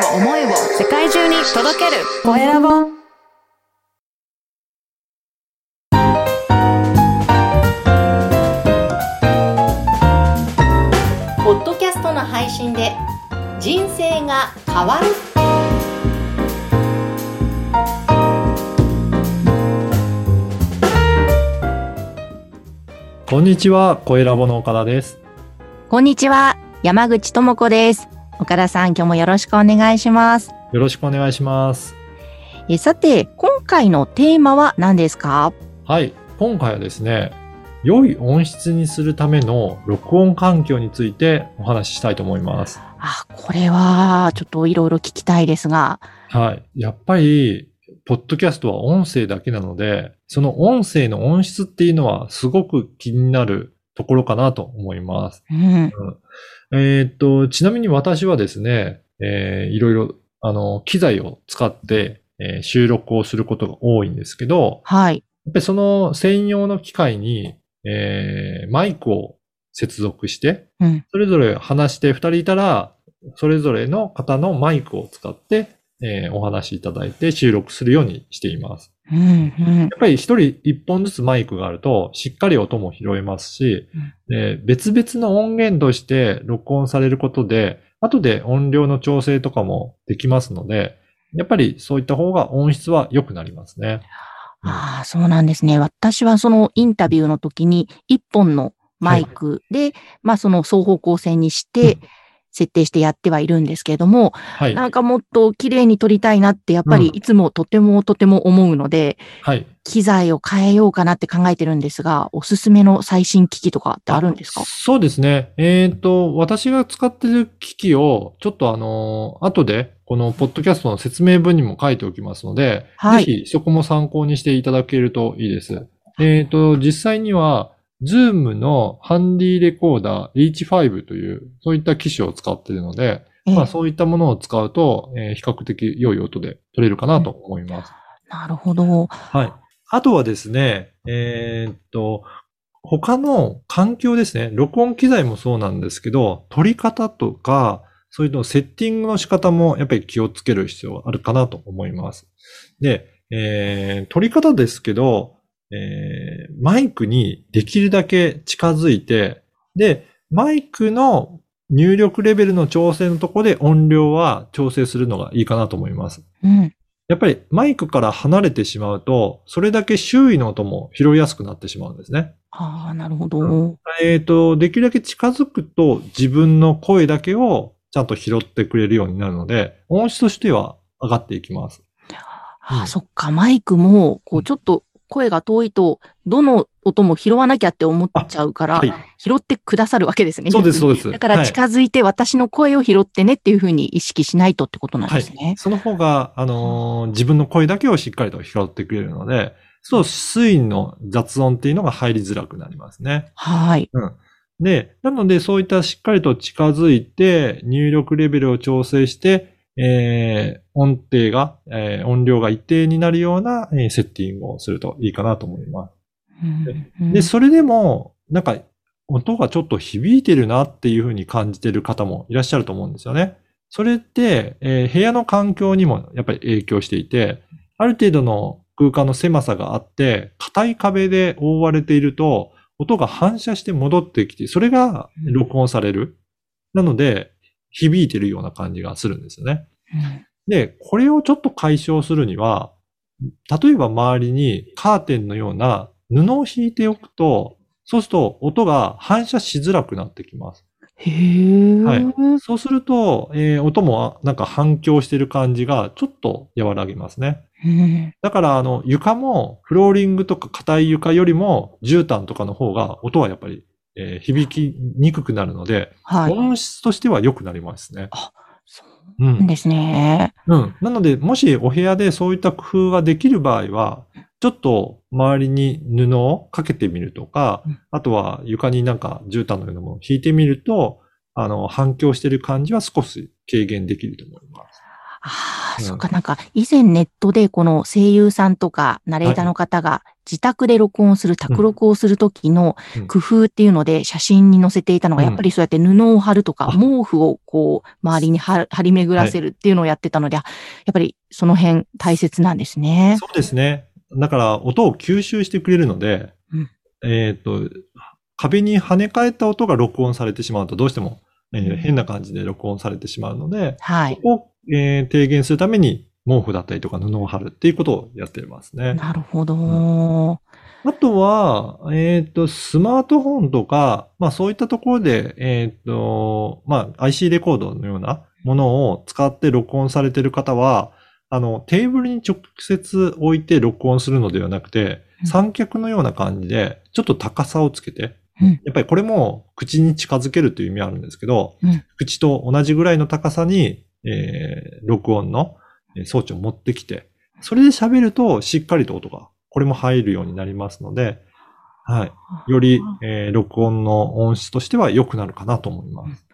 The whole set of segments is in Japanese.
を思いを世界中に届けるコエラボポッドキャストの配信で人生が変わるこんにちは、声ラボの岡田です。こんにちは、山口智子です。岡田さん、今日もよろしくお願いします。よろしくお願いします。えさて、今回のテーマは何ですか？はい、今回はですね、良い音質にするための録音環境についてお話ししたいと思います。あ、これは、ちょっといろいろ聞きたいですが。はい。やっぱり、ポッドキャストは音声だけなので、その音声の音質っていうのはすごく気になるところかなと思います。うん。えーっと、ちなみに私はですね、えーいろいろ、あの、機材を使って、えー収録をすることが多いんですけど、はい。やっぱりその専用の機械に、えーマイクを接続して、うん。それぞれ話して二人いたら、それぞれの方のマイクを使って、えーお話しいただいて収録するようにしています。うん。うんやっぱり一人一本ずつマイクがあると、しっかり音も拾えますし、で別々の音源として録音されることで、後で音量の調整とかもできますので、やっぱりそういった方が音質は良くなりますね。ああ、そうなんですね。私はそのインタビューの時に一本のマイクで、まあその双方向性にしてうん設定してやってはいるんですけれども、はい。なんかもっと綺麗に撮りたいなってやっぱりうんいつもとてもとても思うので、はい。機材を変えようかなって考えてるんですが、おすすめの最新機器とかってあるんですか？そうですね。えっ、と、私が使っている機器を、ちょっとあのー後で、このポッドキャストの説明文にも書いておきますので、はいぜひそこも参考にしていただけるといいです。えっ、と、実際には、ズームのハンディレコーダー H5 という、そういった機種を使っているので、ええまあそういったものを使うと、えー比較的良い音で撮れるかなと思います。なるほど。はい。あとはですね、えーっと、他の環境ですね。録音機材もそうなんですけど、撮り方とか、そういうのセッティングの仕方もやっぱり気をつける必要があるかなと思います。で、えー撮り方ですけど、えーマイクにできるだけ近づいて、で、マイクの入力レベルの調整のところで音量は調整するのがいいかなと思います。うん。やっぱりマイクから離れてしまうと、それだけ周囲の音も拾いやすくなってしまうんですね。ああ、なるほど。えっ、と、できるだけ近づくと自分の声だけをちゃんと拾ってくれるようになるので、音質としては上がっていきます。ああ、そっか、マイクも、こう、ちょっと声が遠いと、どの音も拾わなきゃって思っちゃうから、はい。拾ってくださるわけですね。そうです、そうです。だからはい近づいて私の声を拾ってねっていうふうに意識しないとってことなんですね。その方が、あのー自分の声だけをしっかりと拾ってくれるので、そう、水の雑音っていうのが入りづらくなりますね。はい。うん。で、なので、そういったしっかりと近づいて、入力レベルを調整して、えー、音程が、えー音量が一定になるような、えーセッティングをするといいかなと思います。うんうんで、それでも、なんか、音がちょっと響いてるなっていうふうに感じてる方もいらっしゃると思うんですよね。それって、えー部屋の環境にもやっぱり影響していて、ある程度の空間の狭さがあって、硬い壁で覆われていると、音が反射して戻ってきて、それが録音される。なので、響いてるような感じがするんですよね。うんで、これをちょっと解消するには、例えば周りにカーテンのような布を引いておくと、そうすると音が反射しづらくなってきます。へえ。はいそうすると、えー音もなんか反響してる感じがちょっと和らげますね。うんだから、あの、床もフローリングとか硬い床よりも絨毯とかの方が音はやっぱり、えー響きにくくなるので、はい。音質としては良くなりますね。そうですね。うん。なので、もしお部屋でそういった工夫ができる場合は、ちょっと周りに布をかけてみるとかうん、あとは床になんか絨毯のようなものを引いてみると、あの、反響してる感じは少し軽減できると思います。ああ、うん。そっか、なんか、以前ネットでこの声優さんとかナレーターの方が自宅で録音する、宅録をするときのうん。工夫っていうので写真に載せていたのが、うん。やっぱりそうやって布を貼るとか、あ毛布をこう、周りに貼張り巡らせるっていうのをやってたので、あやっぱりその辺大切なんですね。そうですね。だから、音を吸収してくれるので、うん。えっ、と、壁に跳ね返った音が録音されてしまうと、どうしても、えーうん。変な感じで録音されてしまうので、はい。そ。こを、えー低減するために、毛布だったりとか布を貼るっていうことをやってますね。なるほど。あとは、えっ、と、スマートフォンとか、まあそういったところで、えっ、と、まあ IC レコードのようなものを使って録音されている方は、あの、テーブルに直接置いて録音するのではなくてうん、三脚のような感じで、ちょっと高さをつけて、うんやっぱりこれも口に近づけるという意味あるんですけど、うん口と同じぐらいの高さに、えー録音のえー装置を持ってきて、それで喋るとしっかりと音が、これも入るようになりますので、はい。より、えー録音の音質としては良くなるかなと思います。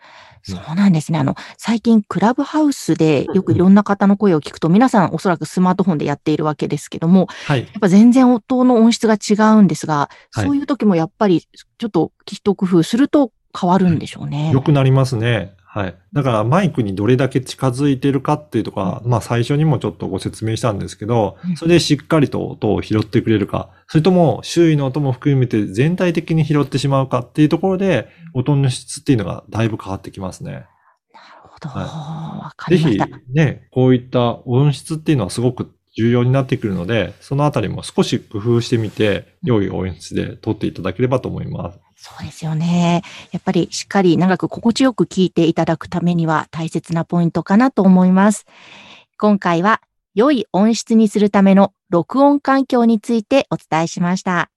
そうなんですね。あの、最近クラブハウスでよくいろんな方の声を聞くと、皆さんおそらくスマートフォンでやっているわけですけども、はい。やっぱ全然音の音質が違うんですが、はいそういう時もやっぱりちょっと一工夫すると変わるんでしょうね。良くなりますね。はい。だからマイクにどれだけ近づいてるかっていうとか、まあ最初にもちょっとご説明したんですけどうん、それでしっかりと音を拾ってくれるか、それとも周囲の音も含めて全体的に拾ってしまうかっていうところで、音の質っていうのがだいぶ変わってきますね。なるほど。はわ、かぜひりました。ね、こういった音質っていうのはすごく重要になってくるので、そのあたりも少し工夫してみて、良い音質で撮っていただければと思います。そうですよね。やっぱりしっかり長く心地よく聞いていただくためには大切なポイントかなと思います。今回は良い音質にするための録音環境についてお伝えしました。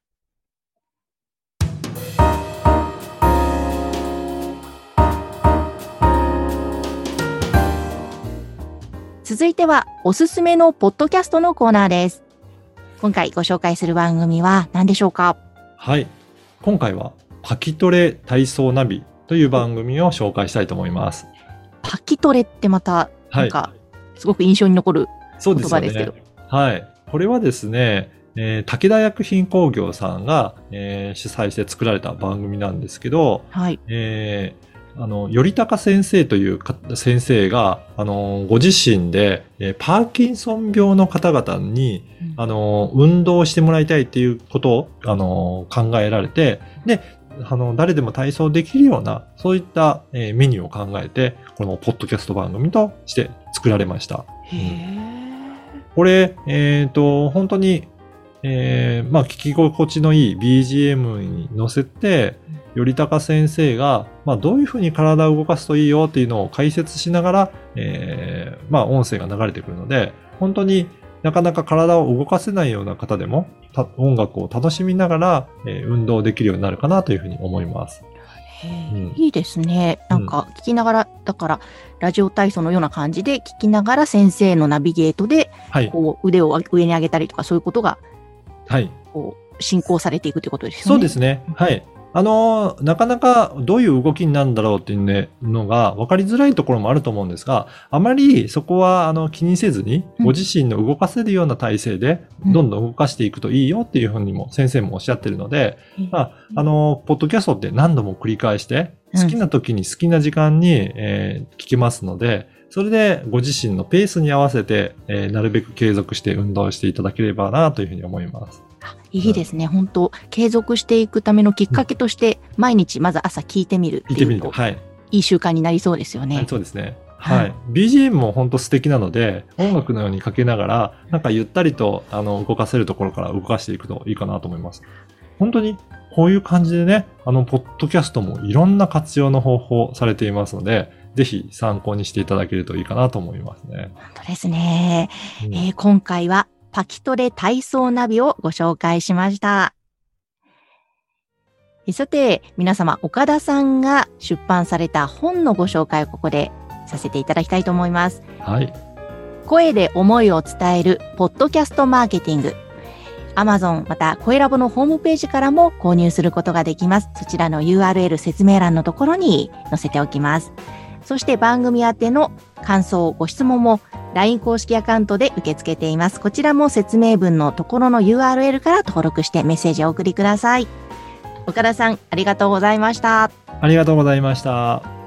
続いてはおすすめのポッドキャストのコーナーです。今回ご紹介する番組は何でしょうか？はい。今回は、パキトレ体操ナビという番組を紹介したいと思います。パキトレってまた、はい。なんか、すごく印象に残る言葉ですけどね。はい。これはですね、えー武田薬品工業さんが、えー主催して作られた番組なんですけど、はい。えーあの、頼高先生というか先生が、あの、ご自身で、えーパーキンソン病の方々に、あの、運動をしてもらいたいっていうことを、あの、考えられて、で、あの、誰でも体操できるような、そういった、えーメニューを考えて、このポッドキャスト番組として作られました。へえ。これ、えっ、と、本当に、えーまあ、聞き心地のいい BGM に乗せて、頼高先生が、まあ、どういうふうに体を動かすといいよっていうのを解説しながら、えーまあ、音声が流れてくるので、本当になかなか体を動かせないような方でも、た音楽を楽しみながら、えー運動できるようになるかなというふうに思います。うんいいですね。なんか聞きながら、だから、ラジオ体操のような感じで聞きながら先生のナビゲートで、はい。こう腕を上に上げたりとか、そういうことが、はい。こう、進行されていくということですよね。そうですね。はい。あのーなかなかどういう動きになるんだろうっていうねのが分かりづらいところもあると思うんですが、あまりそこはあの気にせずに、うん。ご自身の動かせるような体勢で、うん。どんどん動かしていくといいよっていうふうにも先生もおっしゃってるので、まあ、あのーポッドキャストって何度も繰り返して、うん。好きな時に好きな時間に、えー聞けますので、それでご自身のペースに合わせて、えーなるべく継続して運動していただければなというふうに思います。あいいですね。本当継続していくためのきっかけとして、毎日まず朝聞いてみるっていうと聞いてみると。、はい。いい習慣になりそうですよね。はい、そうですね。はいはい。BGM も本当素敵なので、音楽のようにかけながら、なんかゆったりと、あの、動かせるところから動かしていくといいかなと思います。本当に、こういう感じでね、あの、ポッドキャストもいろんな活用の方法されていますので、ぜひ参考にしていただけるといいかなと思いますね。本当ですね。うんえー今回はパキトレ体操ナビをご紹介しました。えさて、皆様、岡田さんが出版された本のご紹介をここでさせていただきたいと思います。はい。声で思いを伝えるポッドキャストマーケティング。Amazon また声ラボのホームページからも購入することができます。そちらの URL 説明欄のところに載せておきます。そして番組宛ての感想、ご質問も LINE 公式アカウントで受け付けています。こちらも説明文のところの URL から登録してメッセージをお送りください。岡田さん、ありがとうございました。ありがとうございました。